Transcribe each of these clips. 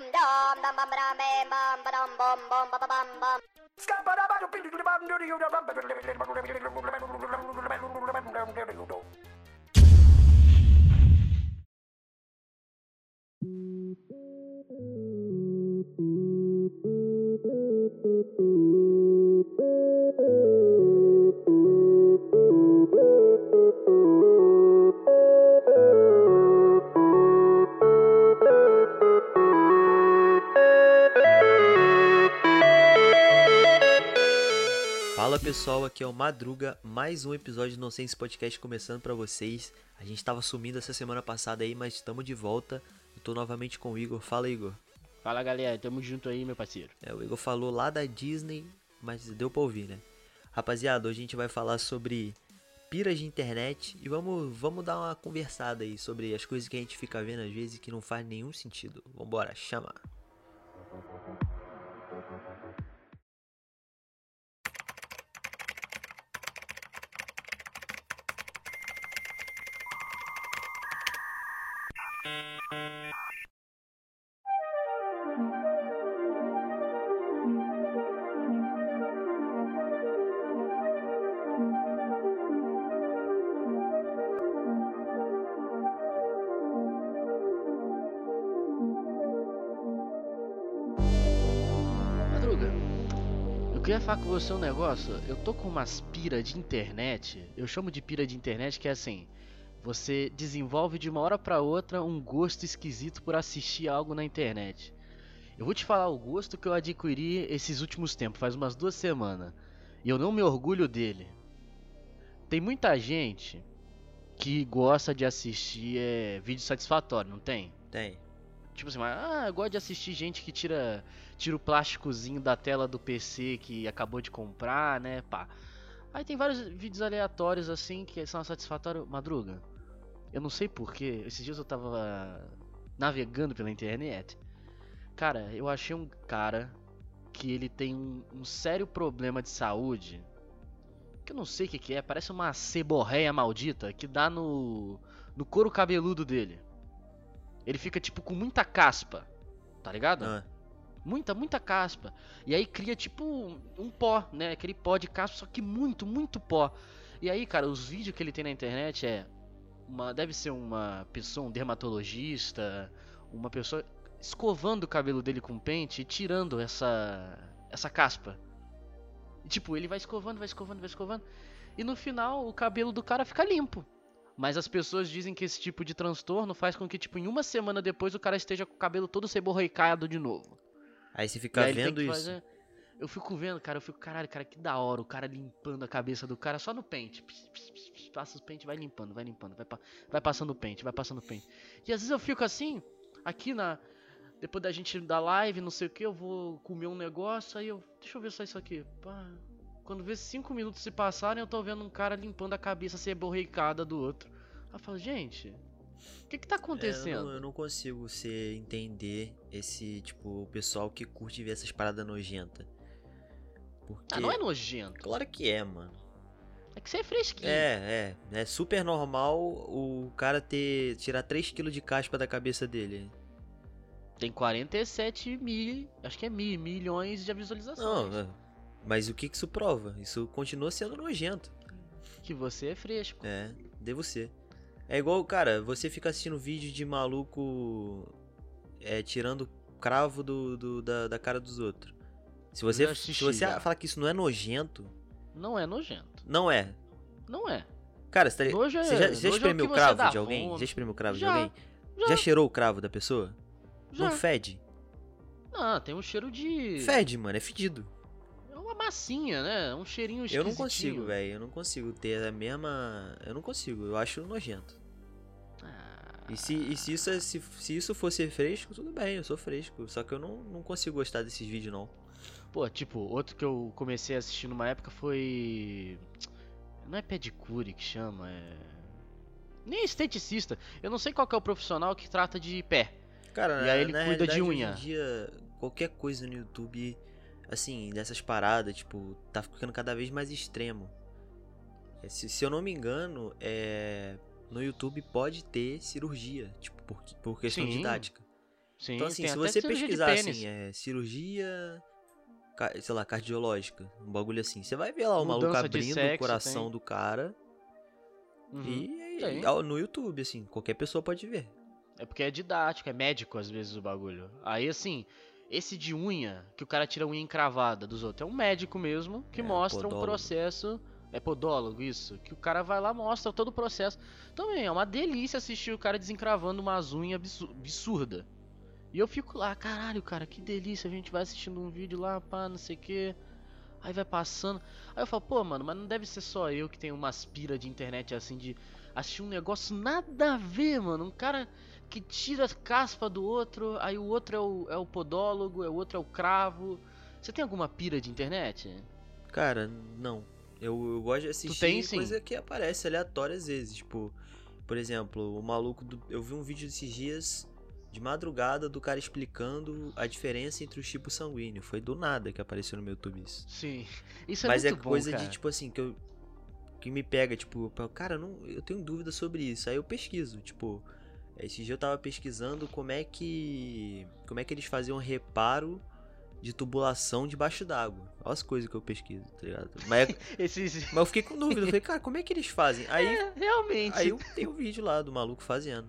dum dum dum bum dum bam bum bum bum bum bum bum bum. Thank you. Pessoal, aqui é o Madruga, mais um episódio do Nonsense Podcast começando pra vocês. A gente tava sumindo essa semana passada aí, mas estamos de volta. Eu tô novamente com o Igor. Fala, Igor. Fala galera, tamo junto aí, meu parceiro. É, o Igor falou lá da Disney, mas deu pra ouvir, né? Rapaziada, hoje a gente vai falar sobre piras de internet e vamos, vamos dar uma conversada aí sobre as coisas que a gente fica vendo às vezes que não faz nenhum sentido. Vambora, chama! Madruga, com você um negócio. Eu tô com umas pira de internet. Eu chamo de pira de internet que é assim. Você desenvolve de uma hora pra outra um gosto esquisito por assistir algo na internet. Eu vou te falar o gosto que eu adquiri esses últimos tempos, faz umas duas semanas. E eu não me orgulho dele. Tem muita gente que gosta de assistir é, vídeo satisfatório, não tem? Tem. Tipo assim, mas, ah, eu gosto de assistir gente que tira, tira o plásticozinho da tela do PC que acabou de comprar, né, pá. Aí tem vários vídeos aleatórios assim que são satisfatórios. Madruga, eu não sei porquê, esses dias eu tava navegando pela internet. Cara, eu achei um cara que ele tem um, um sério problema de saúde. Que eu não sei o que, que é, parece uma ceborreia maldita que dá no, no couro cabeludo dele. Ele fica tipo com muita caspa, tá ligado? Ah, Muita, muita caspa. E aí cria tipo um, pó, né? Aquele pó de caspa, só que muito, muito pó. E aí, cara, os vídeos que ele tem na internet é. Uma, deve ser uma pessoa, um dermatologista, uma pessoa escovando o cabelo dele com pente e tirando essa. essa caspa. E, tipo, ele vai escovando, vai escovando, vai escovando. E no final o cabelo do cara fica limpo. Mas as pessoas dizem que esse tipo de transtorno faz com que, tipo, em uma semana depois o cara esteja com o cabelo todo seborreicado de novo. Aí você fica aí vendo isso. fazer- Eu fico vendo, cara, eu fico, caralho, cara, que da hora, o cara limpando a cabeça do cara só no pente. Pss, pss, pss, pss, Passa os pentes, vai limpando, vai limpando, vai, pa- vai passando o pente, vai passando o pente. E às vezes eu fico assim, aqui na. Depois da gente da live, não sei o que, eu vou comer um negócio, aí eu. Deixa eu ver só isso aqui. Pá. Quando vê cinco minutos se passarem, eu tô vendo um cara limpando a cabeça seborreicada do outro. Aí eu falo, gente, o que que tá É, eu, acontecendo? não, eu não consigo ser, entender esse, tipo, o pessoal que curte ver essas paradas nojentas. Porque. Ah, não é nojento. Claro que é, mano. É que você é fresquinho. É, é. É super normal o cara ter. tirar 3kg de caspa da cabeça dele. Tem 47 mil, acho que é mil, milhões de visualizações. Não, é. Mas o que que isso prova? Isso continua sendo nojento. Que você é fresco. É, devo ser. É igual, cara, você fica assistindo vídeo de maluco é, tirando cravo do, do- da, da cara dos outros. Se você, se você já. falar que isso não é nojento, Não é nojento. não é. Não é. Cara, você, tá, Nojo é- você já, já é o espremeu cravo de alguém? Já espremeu o cravo Já, de alguém? já. Já cheirou o cravo da pessoa? Já. Não fede? Não, tem um cheiro de. Fede, mano, é fedido. É uma massinha, né? Um cheirinho Eu não consigo, velho. Eu não consigo ter a mesma. Eu não consigo. Eu acho nojento. Ah, E se, e se, isso, é- se, se isso fosse fresco, tudo bem, eu sou fresco. Só que eu não, não consigo gostar desses vídeos, não. Pô, tipo, outro que eu comecei a assistir numa época foi. Não é pedicure que chama, é. Nem esteticista. Eu não sei qual que é o profissional que trata de pé. Cara, E aí ele cuida de unha. Hoje em dia, qualquer coisa no YouTube, assim, dessas paradas, tipo, tá ficando cada vez mais extremo. É, Se, se eu não me engano, é, no YouTube pode ter cirurgia, tipo, por, por questão Sim. didática. Sim, Então, assim, se você pesquisar, assim, é, cirurgia, sei lá, cardiológica, um bagulho assim, você vai ver lá o maluco Mudança de abrindo o sexo, coração tem. do cara Uhum. e, e ao- no YouTube, assim, qualquer pessoa pode ver. É porque é didático, é médico às vezes o bagulho. Aí assim, esse de unha, que o cara tira a unha encravada dos outros, é um médico mesmo que É, mostra um podólogo. processo. É podólogo, isso. Que o cara vai lá mostra todo o processo. Também é uma delícia assistir o cara desencravando umas unhas absu- absurda. E eu fico lá, caralho, cara, que delícia. A gente vai assistindo um vídeo lá, pá, não sei o que. Aí vai passando. Aí eu falo, pô, mano, mas não deve ser só eu que tenho uma aspira de internet assim de assistir um negócio nada a ver, mano. Um cara que tira a caspa do outro, aí o outro é o, é o podólogo, é o outro é o cravo. Você tem alguma pira de internet? Cara, não. Eu, eu gosto de assistir tem, sim? coisa que aparece aleatória às vezes. Tipo, por exemplo, o maluco do. Eu vi um vídeo desses dias de madrugada do cara explicando a diferença entre os tipos sanguíneos. Foi do nada que apareceu no meu YouTube isso. Sim. Isso é Mas é muito bom, coisa cara. de, tipo assim, que eu. Que me pega, tipo, cara, não, eu tenho dúvida sobre isso. Aí eu pesquiso, tipo. Esse dia eu tava pesquisando como é que. Como é que eles faziam reparo de tubulação debaixo d'água. Olha as coisas que eu pesquiso, tá ligado? Mas, é- Esses... mas eu fiquei com dúvida. Eu falei, cara, como é que eles fazem? Aí, É, realmente. aí eu tenho um vídeo lá do maluco fazendo.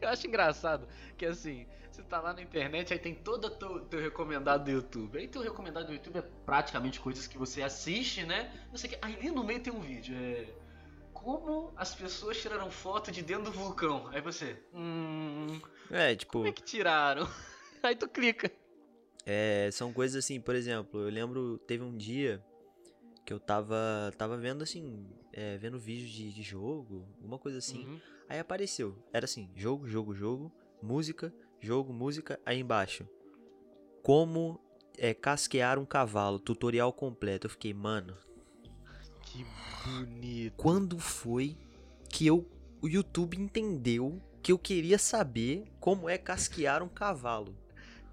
Eu acho engraçado que assim, você tá lá na internet, aí tem todo o teu, teu recomendado do YouTube. Aí teu recomendado do YouTube é praticamente coisas que você assiste, né? Não sei o que. Aí no meio tem um vídeo, é. Como as pessoas tiraram foto de dentro do vulcão. Aí você. Hum. É, tipo, Como é que tiraram? Aí tu clica. É, são coisas assim, por exemplo, eu lembro, teve um dia que eu tava, tava vendo assim, é, vendo vídeo de, de jogo, alguma coisa assim. Uhum. Aí apareceu, era assim, jogo, jogo, jogo, música, jogo, música, aí embaixo. Como é, casquear um cavalo, tutorial completo. Eu fiquei, mano, Que bonito. quando foi que eu, o YouTube entendeu que eu queria saber como é casquear um cavalo?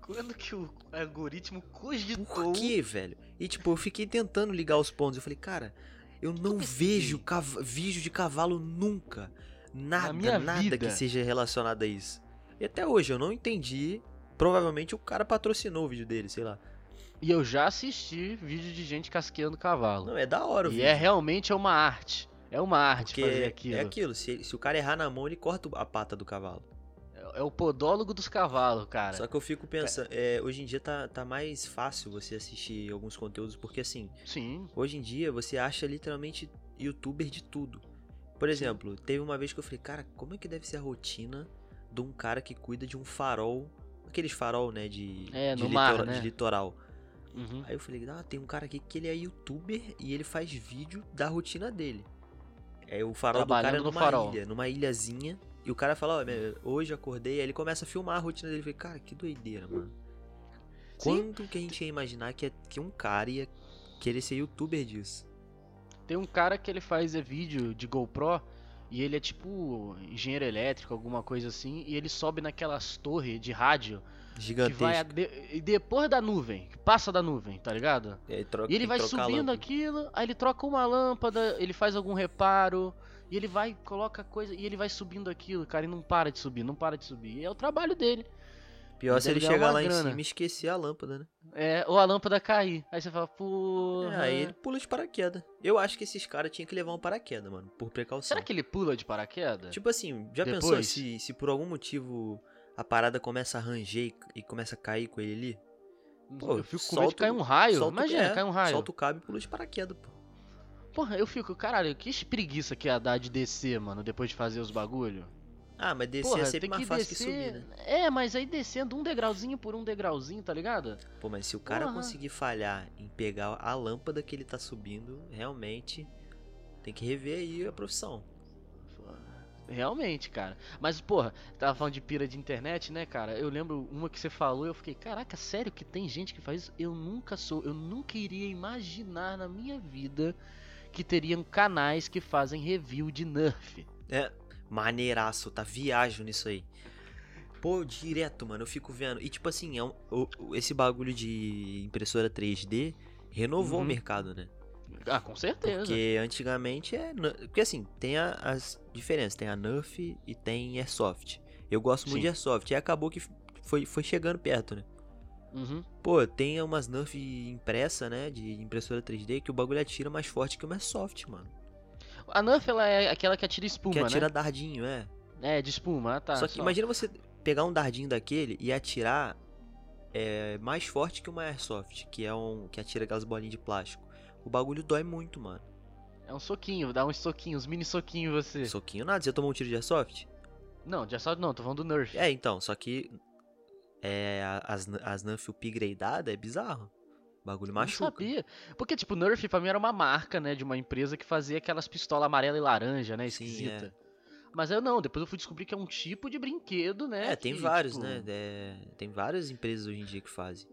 Quando que o algoritmo cogitou. Por quê, velho? E tipo, eu fiquei tentando ligar os pontos. Eu falei, cara, eu não pesquisei. vejo cav- vídeo de cavalo nunca. Nada, minha nada vida. que seja relacionado a isso. E até hoje eu não entendi. Provavelmente o cara patrocinou o vídeo dele, sei lá. E eu já assisti vídeo de gente casqueando cavalo. Não, é da hora o e vídeo. é realmente é uma arte. É uma arte porque fazer aquilo. é aquilo, se, se o cara errar na mão, ele corta a pata do cavalo. É o podólogo dos cavalos, cara. Só que eu fico pensando, é, hoje em dia tá, tá mais fácil você assistir alguns conteúdos, porque assim, Sim. Hoje em dia você acha literalmente youtuber de tudo. Por exemplo, teve uma vez que eu falei, cara, como é que deve ser a rotina de um cara que cuida de um farol, aqueles farol, né, de, É, de, no mar, né? de litoral. Uhum. Aí eu falei, ah, tem um cara aqui que ele é youtuber e ele faz vídeo da rotina dele. É o farol do cara é numa farol. ilha, numa ilhazinha. E o cara fala, ó, meu, hoje acordei, aí ele começa a filmar a rotina dele. Eu falei, cara, que doideira, mano. Sim. Quando que a gente ia imaginar que, que um cara ia querer ser youtuber disso? Tem um cara que ele faz é, vídeo de GoPro e ele é tipo engenheiro elétrico, alguma coisa assim, e ele sobe naquelas torres de rádio que Gigantesco. vai a de- e depois da nuvem, que passa da nuvem, tá ligado? E, troca- E ele vai subindo aquilo, aí ele troca uma lâmpada, ele faz algum reparo, e ele vai, coloca coisa, e ele vai subindo aquilo, cara, e não para de subir, não para de subir. E é o trabalho dele. Pior Ele se ele chegar lá grana. em cima e esquecer a lâmpada, né? É, ou a lâmpada cair. Aí você fala, pô. É, aí ele pula de paraquedas. Eu acho que esses caras tinham que levar um paraquedas, mano, por precaução. Será que ele pula de paraquedas? Tipo assim, já pensou Depois? se, se por algum motivo a parada começa a ranger e, começa a cair com ele ali? Pô, eu fico com medo de cair um raio. solta Imagina, é, cai um raio. Solta o cabo e pula de paraquedas, pô. Porra, eu fico, caralho, que preguiça que ia dar de descer, mano, depois de fazer os bagulho. Ah, mas descer Porra, é sempre mais que fácil descer. que subir, né? É, mas aí descendo um degrauzinho por um degrauzinho, tá ligado? Pô, mas se o cara Porra. conseguir falhar em pegar a lâmpada que ele tá subindo, realmente tem que rever aí a profissão. Realmente, cara. Mas, porra, tava falando de pira de internet, né, cara? Eu lembro uma que você falou e eu fiquei, caraca, sério que tem gente que faz isso? Eu nunca sou, eu nunca iria imaginar na minha vida que teriam canais que fazem review de Nerf. É, maneiraço, tá? Viajo nisso aí. Pô, direto, mano, eu fico vendo. E tipo assim, é um- o- o- esse bagulho de impressora 3D renovou o Uhum. mercado, né? Ah, com certeza. Porque antigamente é. Porque assim, tem a- as diferenças. Tem a Nerf e tem Airsoft. Eu gosto muito Sim. de Airsoft. E acabou que foi, foi chegando perto, né? Uhum. Pô, tem umas Nerf impressa, né? De impressora 3D que o bagulho atira mais forte que o Airsoft, mano. A Nerf, ela é aquela que atira espuma, que atira né? dardinho, é. É, de espuma, ah, tá. só que imagina você pegar um dardinho daquele e atirar é, mais forte que uma Airsoft, que é um. que atira aquelas bolinhas de plástico. O bagulho dói muito, mano. É um soquinho, dá uns soquinhos, mini soquinho você. Soquinho nada, você tomou um tiro de Airsoft? Não, de assalto não, tô falando do Nerf. É, então, só que é, as, as Nerf upgradeada é bizarro. O bagulho machuca. Não sabia. Porque, tipo, Nerf pra mim era uma marca, né? De uma empresa que fazia aquelas pistolas amarela e laranja, né? Sim, Esquisita. Mas eu não, depois eu fui descobrir que é um tipo de brinquedo, né? É, tem que, vários, tipo, né? É, tem várias empresas hoje em dia que fazem.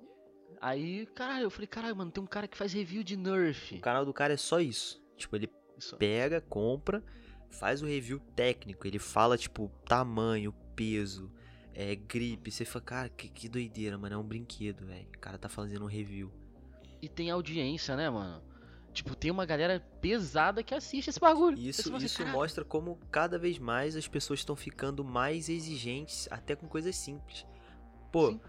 Aí, caralho, eu falei, caralho, mano, tem um cara que faz review de Nerf. O canal do cara é só isso. Tipo, ele Isso. pega, compra, faz o review técnico. Ele fala, tipo, tamanho, peso, é, gripe. Você fala, cara, que, que doideira, mano. É um brinquedo, velho. O cara tá fazendo um review. E tem audiência, né, mano? Tipo, tem uma galera pesada que assiste esse bagulho. Isso, assim, isso mostra como cada vez mais as pessoas estão ficando mais exigentes, até com coisas simples. Pô, Sim.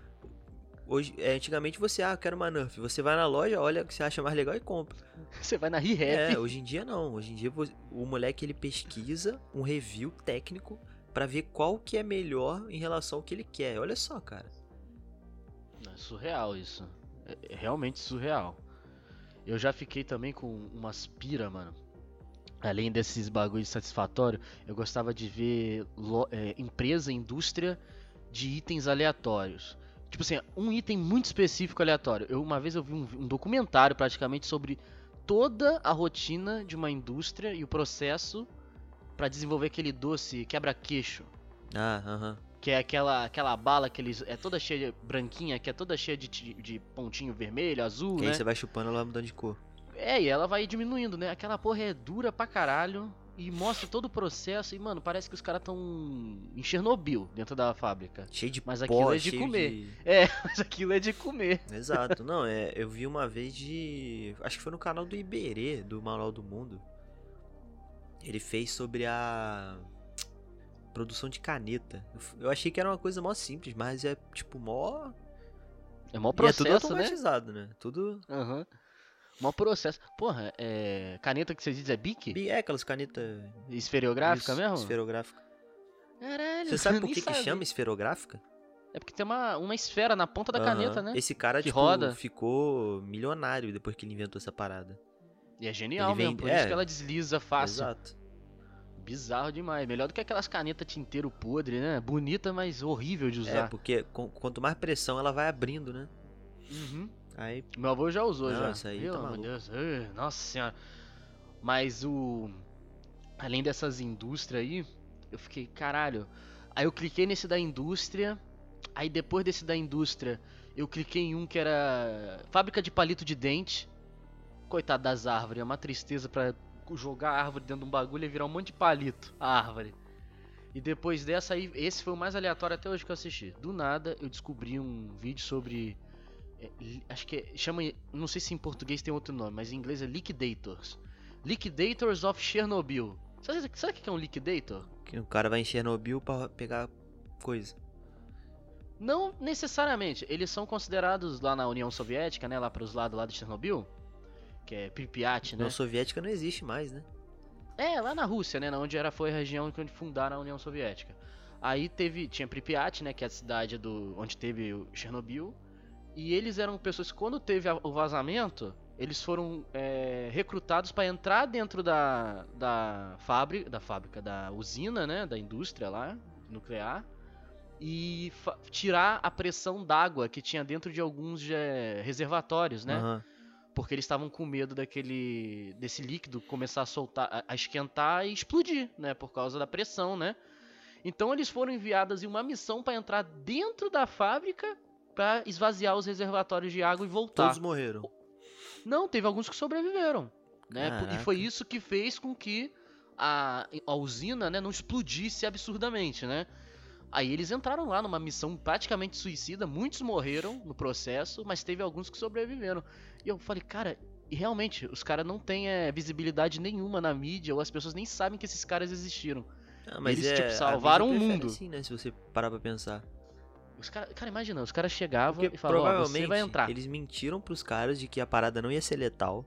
hoje, é, antigamente você, ah, eu quero uma Nerf. Você vai na loja, olha o que você acha mais legal e compra. Você vai na ReHap. É, hoje em dia não. Hoje em dia o moleque ele pesquisa um review técnico pra ver qual que é melhor em relação ao que ele quer. Olha só, cara. É surreal isso. É é realmente surreal. Eu já fiquei também com umas pira, mano. Além desses bagulhos satisfatórios, eu gostava de ver é, empresa, indústria de itens aleatórios. Tipo assim, um item muito específico aleatório. Eu, uma vez eu vi um, um documentário praticamente sobre toda a rotina de uma indústria e o processo pra desenvolver aquele doce quebra-queixo. Ah, aham. Que é aquela, aquela bala que eles. É toda cheia de branquinha, que é toda cheia de, de pontinho vermelho, azul, Que né? aí você vai chupando ela vai mudando de cor. É, e ela vai diminuindo, né? Aquela porra é dura pra caralho. E mostra todo o processo. E, mano, parece que os caras tão em Chernobyl dentro da fábrica. Cheio de Mas pó, aquilo é de comer. de- É, mas aquilo é de comer. Exato. Não, é, eu vi uma vez de. Acho que foi no canal do Iberê, do Manual do Mundo. Ele fez sobre a produção de caneta. Eu achei que era uma coisa mó simples, mas é tipo mó. É mó e é tudo processo, né? automatizado, né? Tudo. Aham. Mó processo. Porra, é. Caneta que vocês dizem é Bic? Bi- É aquelas canetas. Esferográfica isso, mesmo? Esferográfica. Caralho, Você sabe por que, que chama esferográfica? É porque tem uma, uma esfera na ponta da Aham. caneta, né? Esse cara, Que tipo, roda. ficou milionário depois que ele inventou essa parada. E é genial Ele mesmo, por isso é. que ela desliza fácil. Exato. Bizarro demais. Melhor do que aquelas canetas tinteiro podre, né? Bonita, mas horrível de É, usar. porque com- quanto mais pressão ela vai abrindo, né? Uhum. Aí Meu avô já usou Não, já. isso aí Pelo tá amor. Deus. Nossa senhora. Mas o. Além dessas indústrias aí, eu fiquei, caralho. Aí eu cliquei nesse da indústria. Aí depois desse da indústria, eu cliquei em um que era. Fábrica de palito de dente. Coitado das árvores, é uma tristeza pra jogar a árvore dentro de um bagulho e virar um monte de palito. A árvore. E depois dessa aí, esse foi o mais aleatório até hoje que eu assisti. Do nada, eu descobri um vídeo sobre é, acho que é, chama, não sei se em português tem outro nome, mas em inglês é Liquidators. Liquidators of Chernobyl. Sabe, sabe o que é um Liquidator? que o cara vai em Chernobyl pra pegar coisa. Não necessariamente. Eles são considerados lá na União Soviética, né, lá para os lados lá de Chernobyl, que é Pripyat, né? União Soviética não existe mais, né? É, lá na Rússia, né? Onde era, foi a região onde fundaram a União Soviética. Aí teve, tinha Pripyat, né? Que é a cidade do, onde teve o Chernobyl. E eles eram pessoas que quando teve o vazamento, eles foram é, recrutados para entrar dentro da, da fábrica, da fábrica, da usina, né? Da indústria lá, nuclear. E tirar a pressão d'água que tinha dentro de alguns é, reservatórios, né? Aham. Porque eles estavam com medo daquele desse líquido começar a soltar, a, esquentar e explodir, né, por causa da pressão, né? Então eles foram enviados em uma missão para entrar dentro da fábrica para esvaziar os reservatórios de água e voltar. Todos morreram. Não, teve alguns que sobreviveram, né? Por- E foi Caraca. isso que fez com que a, a usina, né, não explodisse absurdamente, né? Aí eles entraram lá numa missão praticamente suicida, muitos morreram no processo, mas teve alguns que sobreviveram. E eu falei, cara, e realmente, os caras não têm é, visibilidade nenhuma na mídia, ou as pessoas nem sabem que esses caras existiram. Ah, mas Eles, é, tipo, salvaram o prefere mundo. Assim, né? Se você parar pra pensar. Os cara, cara, imagina, os caras chegavam Porque e falavam, ó, você provavelmente vai entrar. eles mentiram pros caras de que a parada não ia ser letal.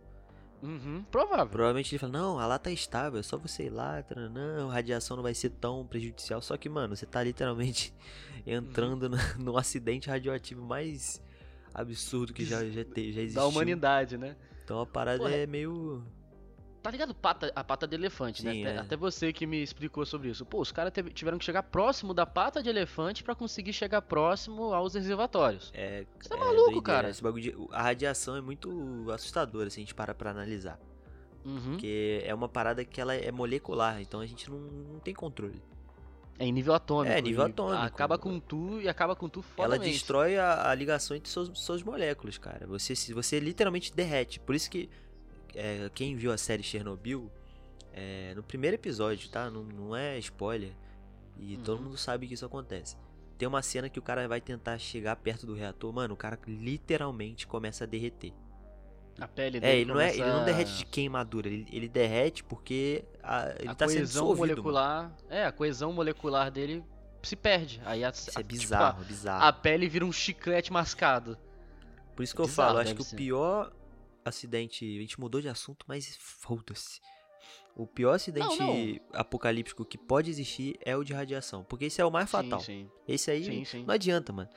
Uhum, provável. Provavelmente ele fala, não, a lá tá estável, é só você ir lá, não, a radiação não vai ser tão prejudicial. Só que, mano, você tá literalmente entrando no, no acidente radioativo mais absurdo que já, já, te, já existiu. Da humanidade, né? Então a parada Pô, é meio. Tá ligado pata, a pata de elefante, Sim, né? é. Até, você que me explicou sobre isso. Pô, os caras tiveram que chegar próximo da pata de elefante pra conseguir chegar próximo aos reservatórios. É, Você tá é maluco, doideira. cara? Esse bagulho de- a radiação é muito assustadora se a gente parar pra analisar. Uhum. Porque é uma parada que ela é molecular, então a gente não, não tem controle. É em nível atômico. É, nível atômico. Acaba com tu e acaba com tu Ela fodamente. destrói a, a ligação entre suas, suas moléculas, cara. Você, se- você literalmente derrete. Por isso que é, quem viu a série Chernobyl, é, no primeiro episódio, tá? Não, não é spoiler. E todo Uhum. mundo sabe que isso acontece. Tem uma cena que o cara vai tentar chegar perto do reator, mano, o cara literalmente começa a derreter. A pele É, dele ele não, é, ele não começa- derrete de queimadura, ele, ele derrete porque a- ele a tá sendo coesão dissolvido. mano. molecular. É, a coesão molecular dele se perde. Aí a, Isso a- é tipo, bizarro, a- bizarro. a pele vira um chiclete mascado. Por isso que eu Bizarro falo, acho que ser. o pior acidente. A gente mudou de assunto, mas foda-se. O pior acidente não. apocalíptico que pode existir é o de radiação. Porque esse é o mais fatal. Sim. Esse aí Sim, não adianta, mano.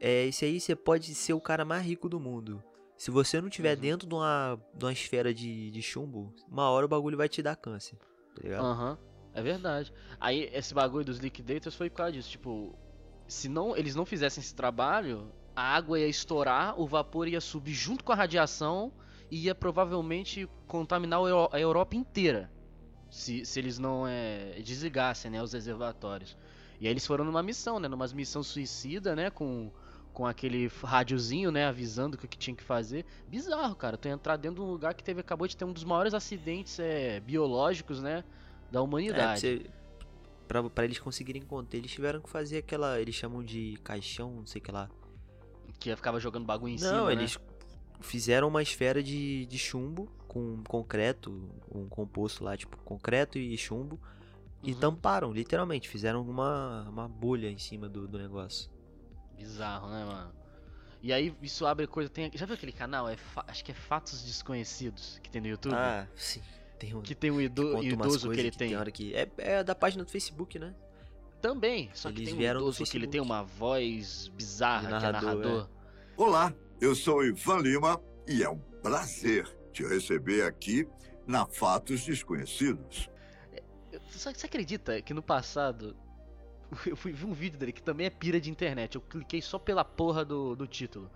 É, esse aí você pode ser o cara mais rico do mundo. Se você não tiver Uhum. dentro de uma, de uma esfera de, de chumbo, uma hora o bagulho vai te dar câncer. Tá ligado? Aham, é verdade. Aí esse bagulho dos liquidators foi por causa disso, tipo, se não eles não fizessem esse trabalho, a água ia estourar, o vapor ia subir junto com a radiação ia provavelmente contaminar a Europa inteira. Se, se eles não é, desligassem, né, os reservatórios. E aí eles foram numa missão, né, numa missão suicida, né, com com aquele rádiozinho, né, avisando o que, que tinha que fazer. Bizarro, cara, tu entrar dentro de um lugar que teve acabou de ter um dos maiores acidentes é, biológicos, né, da É, humanidade. você, pra, pra eles conseguirem conter, eles tiveram que fazer aquela. Eles chamam de caixão, não sei o que lá. Que ficava jogando bagulho em Não, cima, eles fizeram uma esfera de, de chumbo com concreto, um composto lá, tipo concreto e chumbo, e Uhum. tamparam, literalmente. Fizeram uma, uma bolha em cima do, do negócio. Bizarro, né, mano? E aí isso abre coisa. Tem, já viu aquele canal? É, acho que é Fatos Desconhecidos que tem no YouTube? Ah, sim. Tem um. que tem um ido- umas idoso que ele que tem. hora que. É, é da página do Facebook, né? Também, só que Eles tem um idoso que ele tem uma voz bizarra, De que é narrador, narrador. Olá, eu sou Ivan Lima e é um prazer te receber aqui na Fatos Desconhecidos. Só que você acredita que no passado eu fui ver um vídeo dele que também é pira de internet. Eu cliquei só pela porra do, do título.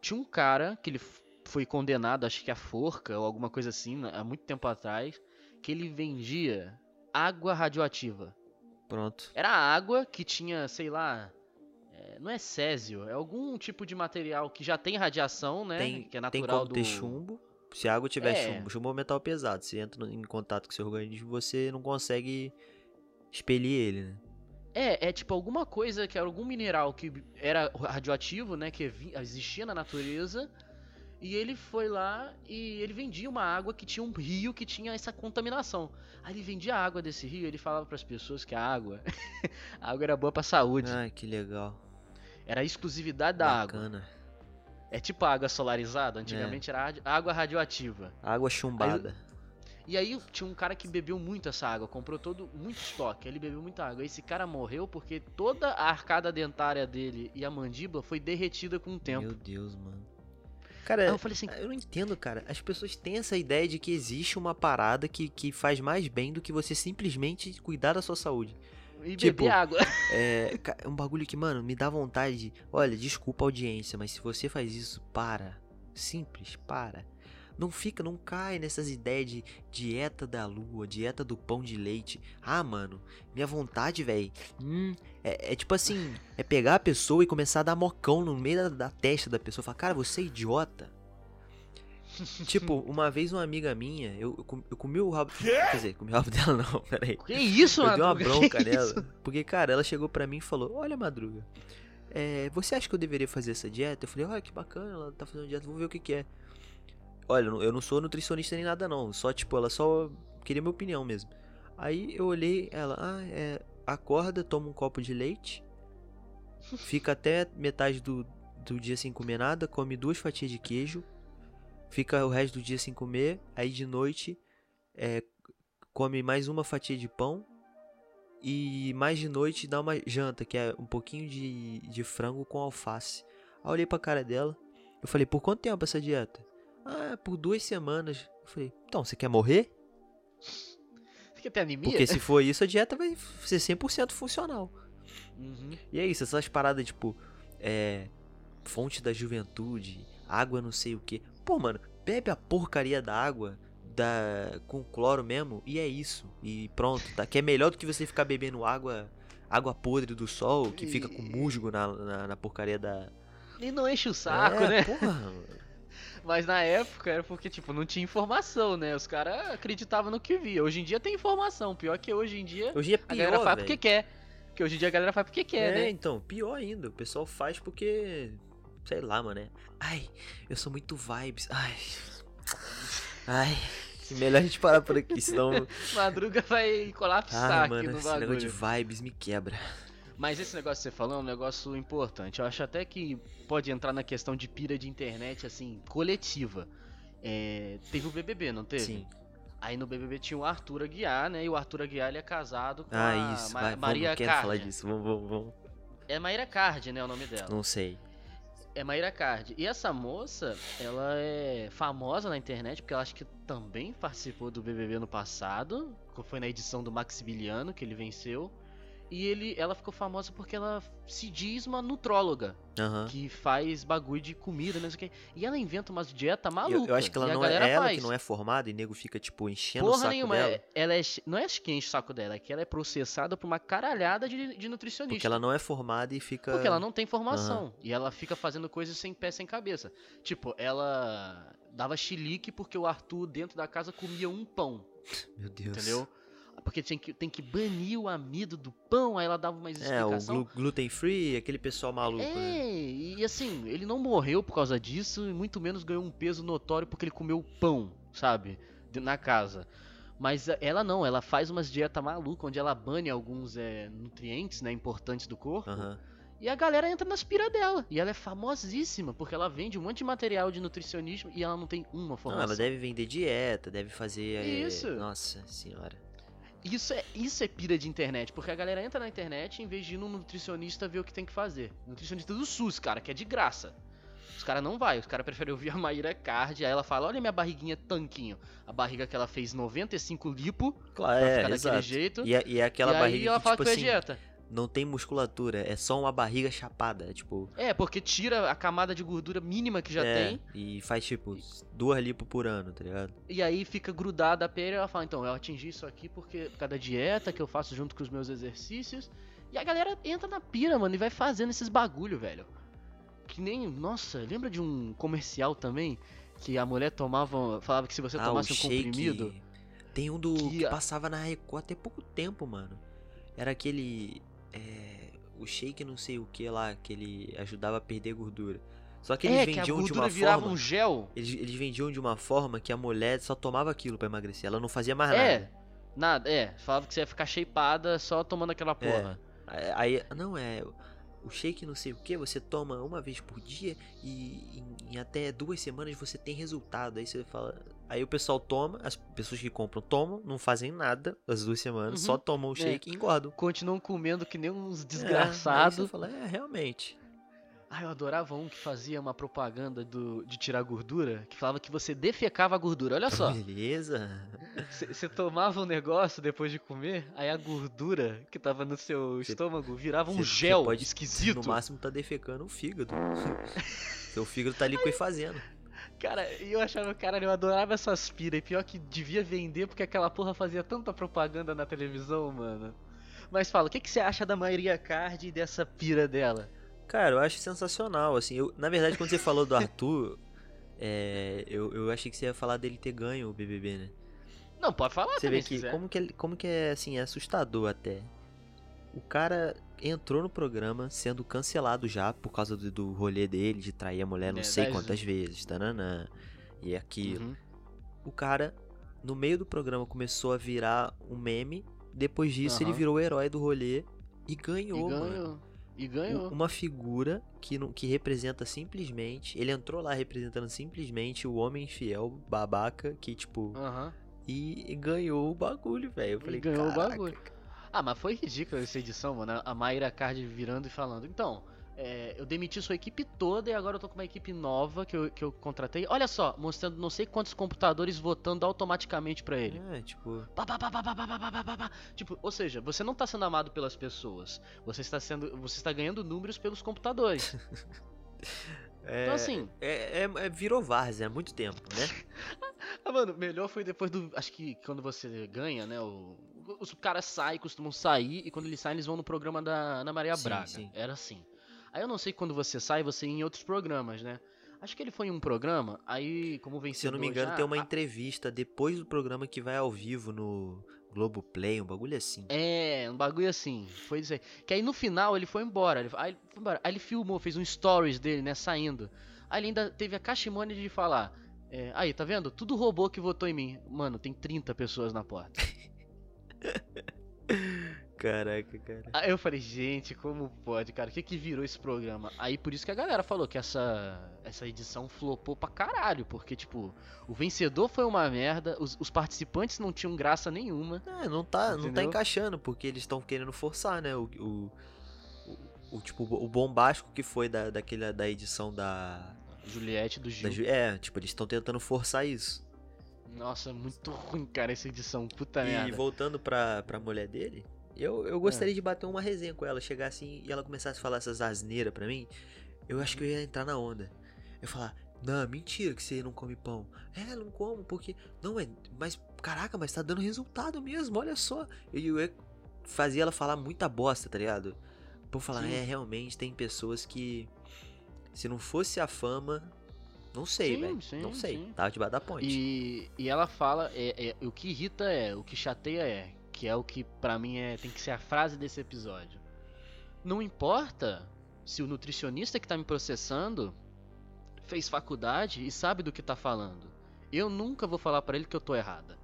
Tinha um cara que ele foi condenado, acho que a forca ou alguma coisa assim, há muito tempo atrás, que ele vendia água radioativa. Pronto. Era água que tinha, sei lá, não é césio, é algum tipo de material que já tem radiação, né? Tem, que é tem natural como do ter chumbo. Se a água tiver É. chumbo, chumbo é um metal pesado. Se entra em contato com seu organismo, você não consegue expelir ele, né? É, é tipo alguma coisa que era algum mineral que era radioativo, né? Que existia na natureza. E ele foi lá e ele vendia uma água que tinha um rio que tinha essa contaminação. Aí ele vendia a água desse rio e ele falava pras pessoas que a água, a água era boa pra saúde. Ai, que legal. Era a exclusividade da água. Bacana. É tipo a água solarizada, antigamente era radi- água radioativa. Água chumbada. E aí tinha um cara que bebeu muito essa água, comprou todo muito estoque, ele bebeu muita água. Esse cara morreu porque toda a arcada dentária dele e a mandíbula foi derretida com o tempo. Meu Deus, mano. Aí Cara, eu falei assim, eu não entendo, cara. As pessoas têm essa ideia de que existe uma parada que, que faz mais bem do que você simplesmente cuidar da sua saúde. E tipo, beber água. É é um bagulho que, mano, me dá vontade de. Olha, desculpa a audiência, mas se você faz isso, para. Simples, para. Não fica, não cai nessas ideias de dieta da lua, dieta do pão de leite. Ah, mano, minha vontade, velho. Hum, é, é tipo assim: é pegar a pessoa e começar a dar mocão no meio da, da testa da pessoa. Falar, cara, você é idiota. Tipo, uma vez uma amiga minha, eu, eu, com- eu comi o rabo. Quer dizer, comi o rabo dela não, peraí. Que isso, Eu dei uma bronca Que nela. isso? Porque, cara, ela chegou pra mim e falou: Olha, Madruga, é, você acha que eu deveria fazer essa dieta? Eu falei: Olha, que bacana, ela tá fazendo dieta, vou ver o que, que é. Olha, eu não- eu não sou nutricionista nem nada, não. Só, tipo, ela só queria minha opinião mesmo. Aí eu olhei, ela, ah, é, acorda, toma um copo de leite fica até metade do, do dia sem comer nada, come duas fatias de queijo, fica o resto do dia sem comer, aí de noite é, come mais uma fatia de pão e mais de noite dá uma janta, que é um pouquinho de, de frango com alface. Aí olhei pra cara dela, eu falei, por quanto tempo essa dieta? Ah, por duas semanas. Eu falei, então, você quer morrer? Você quer ter anemia? Porque se for isso, a dieta vai ser 100% funcional. Uhum. E é isso, essas paradas, tipo, é. Fonte da juventude, água não sei o que. Pô, mano, bebe a porcaria da água da, com cloro mesmo e é isso. E pronto, tá? Que é melhor do que você ficar bebendo água água podre do sol, que fica com musgo na, na, na porcaria da. E não enche o saco, é, né? Porra, Mas na época era porque, tipo, não tinha informação, né? Os caras acreditavam no que via. Hoje em dia tem informação. Pior que hoje em dia hoje é a galera pior, faz porque velho. quer. Porque hoje em dia a galera faz porque quer, É, né? então, pior ainda. O pessoal faz porque. Sei lá, mano. É... Ai, eu sou muito vibes. Ai. Ai. Melhor a gente parar por aqui, senão. Madruga vai colapsar aqui mano, no esse bagulho. negócio de vibes me quebra. Mas esse negócio que você falou é um negócio importante. Eu acho até que pode entrar na questão de pira de internet, assim, coletiva. É, teve o BBB, não teve? Sim. Aí no BBB tinha o Arthur Aguiar, né? E o Arthur Aguiar ele é casado com Ah, a isso. Ma- vai, Maria vamos, falar disso. Vamos, vamos, vamos. É Maíra Card, né? O nome dela. Não sei. É Maíra Card. E essa moça, ela é famosa na internet porque ela acho que também participou do BBB no passado. Foi na edição do Maximiliano que ele venceu. E ele, ela ficou famosa porque ela se diz uma nutróloga. Aham. Que faz bagulho de comida, não sei o que. E ela inventa umas dieta maluca. Eu, eu acho que ela não é galera ela faz. que não é formada e nego fica, tipo, enchendo o Porra saco nenhuma, dela. é- ela é, não é que enche o saco dela, é que ela é processada por uma caralhada de, de nutricionista. Porque ela não é formada e fica. Porque ela não tem formação. E ela fica fazendo coisas sem pé, sem cabeça. Tipo, ela dava chilique porque o Arthur dentro da casa comia um pão, Meu Deus. entendeu? Porque tinha que, tem que banir o amido do pão, aí ela dava mais É, o explicação. glu- gluten free, aquele pessoal maluco, né? É, e assim, ele não morreu por causa disso, e muito menos ganhou um peso notório porque ele comeu pão, sabe? Na casa. Mas ela não, ela faz umas dieta maluca, onde ela bane alguns é, nutrientes, né, importantes do corpo. Aham. E a galera entra nas pira dela. E ela é famosíssima, porque ela vende um monte de material de nutricionismo e ela não tem uma Não, formação. ela deve vender dieta, deve fazer. é, Isso. Nossa senhora. Isso é, isso é pira de internet, porque a galera entra na internet em vez de ir num nutricionista ver o que tem que fazer. Nutricionista do SUS, cara, que é de graça. Os caras não vai, os caras preferem ouvir a Maíra Card, aí ela fala, olha minha barriguinha tanquinho. A barriga que ela fez 95 lipo, Claro, pra é, ficar daquele exato. jeito. E é, e é aquela e aí barriga ela que, fala tipo que foi assim, dieta. Não tem musculatura, é só uma barriga chapada. Tipo, É, porque tira a camada de gordura mínima que já é, tem, E faz, tipo, duas lipo por ano, tá ligado? e aí fica grudada a pele e ela fala, então, eu atingi isso aqui porque por causa da dieta que eu faço junto com os meus exercícios. E a galera entra na pira, mano, e vai fazendo esses bagulho, velho. Que nem, nossa, lembra de um comercial também? Que a mulher tomava, falava que se você ah, tomasse um shake. comprimido. Tem um do que que, passava na Record até pouco tempo, mano. Era aquele. É, o shake não sei o que lá, que ele ajudava a perder gordura. Só que eles é, que vendiam de gordura uma virava forma. um gel. Eles, eles vendiam de uma forma que a mulher só tomava aquilo pra emagrecer. Ela não fazia mais É, nada. nada, é. Falava que você ia ficar shapeada só tomando aquela porra. Aí, não é. O shake não sei o que, você toma uma vez por dia e em, em até duas semanas você tem resultado. Aí você fala. Aí o pessoal toma, as pessoas que compram tomam, não fazem nada as duas semanas, Uhum. só tomam o shake e engordam. Continuam comendo que nem uns É, aí desgraçados. você fala, é, realmente. Ah, eu adorava um que fazia uma propaganda do, de tirar gordura, que falava que você defecava a gordura. Olha só, Beleza. você tomava um negócio depois de comer, aí a gordura que tava no seu Cê- estômago virava um gel pode, esquisito. No máximo tá defecando o fígado. Seu fígado tá ali fazendo. Cara, eu achava, cara, eu adorava essas piras. E pior que devia vender porque aquela porra fazia tanta propaganda na televisão, mano. Mas fala, o que, que você acha da Maria Card e dessa pira dela? Cara, eu acho sensacional, assim. Eu, na verdade, quando você falou do Arthur, é, eu, eu achei que você ia falar dele ter ganho o BBB, né? Não, pode falar Você vê que como que, como que é, assim, é assustador até. O cara entrou no programa sendo cancelado já por causa do, do rolê dele, de trair a mulher não É, sei quantas vezes, tananã, e aquilo. Uhum. O cara, no meio do programa, começou a virar um meme. Depois disso, ele Aham. virou o herói do rolê e E ganhou, mano. ganhou. E ganhou. Uma figura que, não, que representa simplesmente. Ele entrou lá representando simplesmente o homem fiel, babaca, que tipo. Aham. E, e ganhou o bagulho, velho. Eu falei, ganhou o "Caraca, bagulho." Ah, mas foi ridícula essa edição, mano. A Mayra Card virando e falando. Então, é, eu demiti sua equipe toda e agora eu tô com uma equipe nova que eu, que eu contratei. Olha só, mostrando não sei quantos computadores votando automaticamente para ele. É, tipo. Bah, bah, bah, tipo, ou seja, você não tá sendo amado pelas pessoas. Você está sendo. Você está ganhando números pelos computadores. é, então assim. É, é, é virou várzea há muito tempo, né? ah, mano, melhor foi depois do. Acho que quando você ganha, né? O os caras saem, costumam sair, e quando eles saem, eles vão no programa da Ana Maria Sim, Braga. sim. Era assim. Aí eu não sei quando você sai, você ia em outros programas, né? Acho que ele foi em um programa, aí, como vencedor. Se eu não me engano, já, tem uma a- entrevista depois do programa que vai ao vivo no Globoplay, um bagulho assim. É, um bagulho assim. Foi isso aí. Que aí no final ele foi embora. Ele, aí, ele foi embora. Aí ele filmou, fez um stories dele, né? Saindo. Aí ele ainda teve a cachimônia de falar. é, aí, tá vendo? Tudo robô que votou em mim. Mano, tem 30 pessoas na porta. Caraca, cara. Aí eu falei, gente, como pode, cara? O que que virou esse programa? Aí por isso que a galera falou que essa, essa edição flopou pra caralho. Porque, tipo, o vencedor foi uma merda, os, os participantes não tinham graça nenhuma. É, não tá, não tá encaixando, porque eles estão querendo forçar, né? O, o, o- o, tipo, o bombástico que foi da, daquele, da edição da. Juliette do da Gil. Ju- é, tipo, eles estão tentando forçar isso. Nossa, muito ruim, cara, essa edição. Puta e merda. voltando pra, pra mulher dele, eu, eu gostaria de bater uma resenha com ela, chegar assim e ela começasse a falar essas asneiras pra mim. Eu acho que eu ia entrar na onda. Eu ia falar, não, mentira que você não come pão. É, não como, porque. Não, é. Mas, caraca, mas tá dando resultado mesmo, olha só. E eu ia fazer ela falar muita bosta, tá ligado? Por falar, Sim. é, realmente tem pessoas que. Se não fosse a fama. Não sei, velho. Não sei. sim. Tava debaixo da ponte. E, e ela fala, é, é, o que irrita é, o que chateia é, que é o que pra mim é, tem que ser a frase desse episódio. Não importa se o nutricionista que tá me processando fez faculdade e sabe do que tá falando. Eu nunca vou falar pra ele que eu tô errada.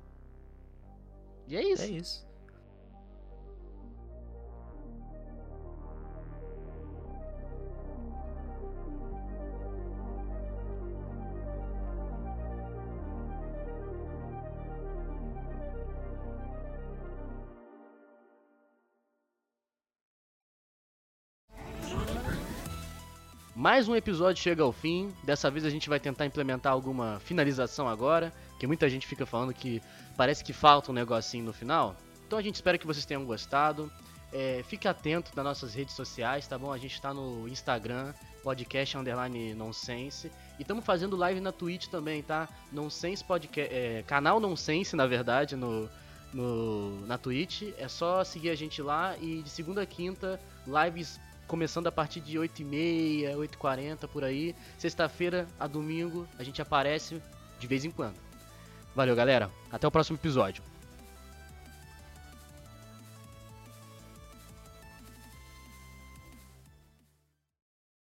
E é isso. É isso. Mais um episódio chega ao fim. Dessa vez a gente vai tentar implementar alguma finalização agora, que muita gente fica falando que parece que falta um negocinho no final. Então a gente espera que vocês tenham gostado. É, fique atento nas nossas redes sociais, tá bom? A gente tá no Instagram, podcast underline nonsense. E estamos fazendo live na Twitch também, tá? Nonsense podcast, é, canal Nonsense, na verdade, no, no, na Twitch. É só seguir a gente lá e de segunda a quinta, lives começando a partir de 8h30, 8h40 por aí. Sexta-feira a domingo a gente aparece de vez em quando. Valeu, galera. Até o próximo episódio.